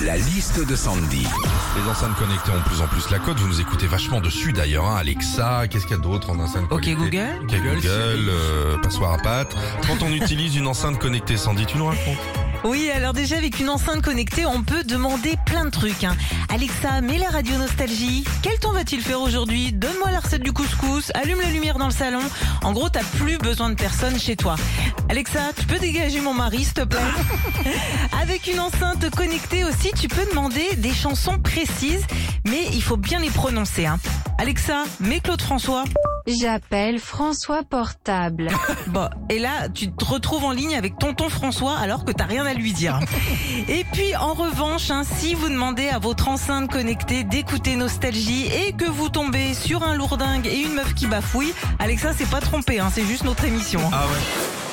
La liste de Sandy. Les enceintes connectées ont de plus en plus la cote. Vous nous écoutez vachement dessus d'ailleurs. Hein. Alexa, qu'est-ce qu'il y a d'autre en enceinte Ok, connectée Google. Ok Google, euh, passoire à pâte. Quand on utilise une enceinte connectée, Sandy, tu nous racontes Oui, alors déjà avec une enceinte connectée, on peut demander plein de trucs. hein. Alexa, mets la radio nostalgie. Quel temps va-t-il faire aujourd'hui? Donne-moi la recette du couscous. Allume la lumière dans le salon. En gros, t'as plus besoin de personne chez toi. Alexa, tu peux dégager mon mari, s'il te plaît? Avec une enceinte connectée aussi, tu peux demander des chansons précises, mais il faut bien les prononcer. hein. Alexa, mets Claude François. J'appelle François Portable. Bon, et là, tu te retrouves en ligne avec tonton François alors que t'as rien à lui dire. Et puis, en revanche, hein, si vous demandez à votre enceinte connectée d'écouter Nostalgie et que vous tombez sur un lourdingue et une meuf qui bafouille, Alexa, c'est pas trompé, hein, c'est juste notre émission. Ah ouais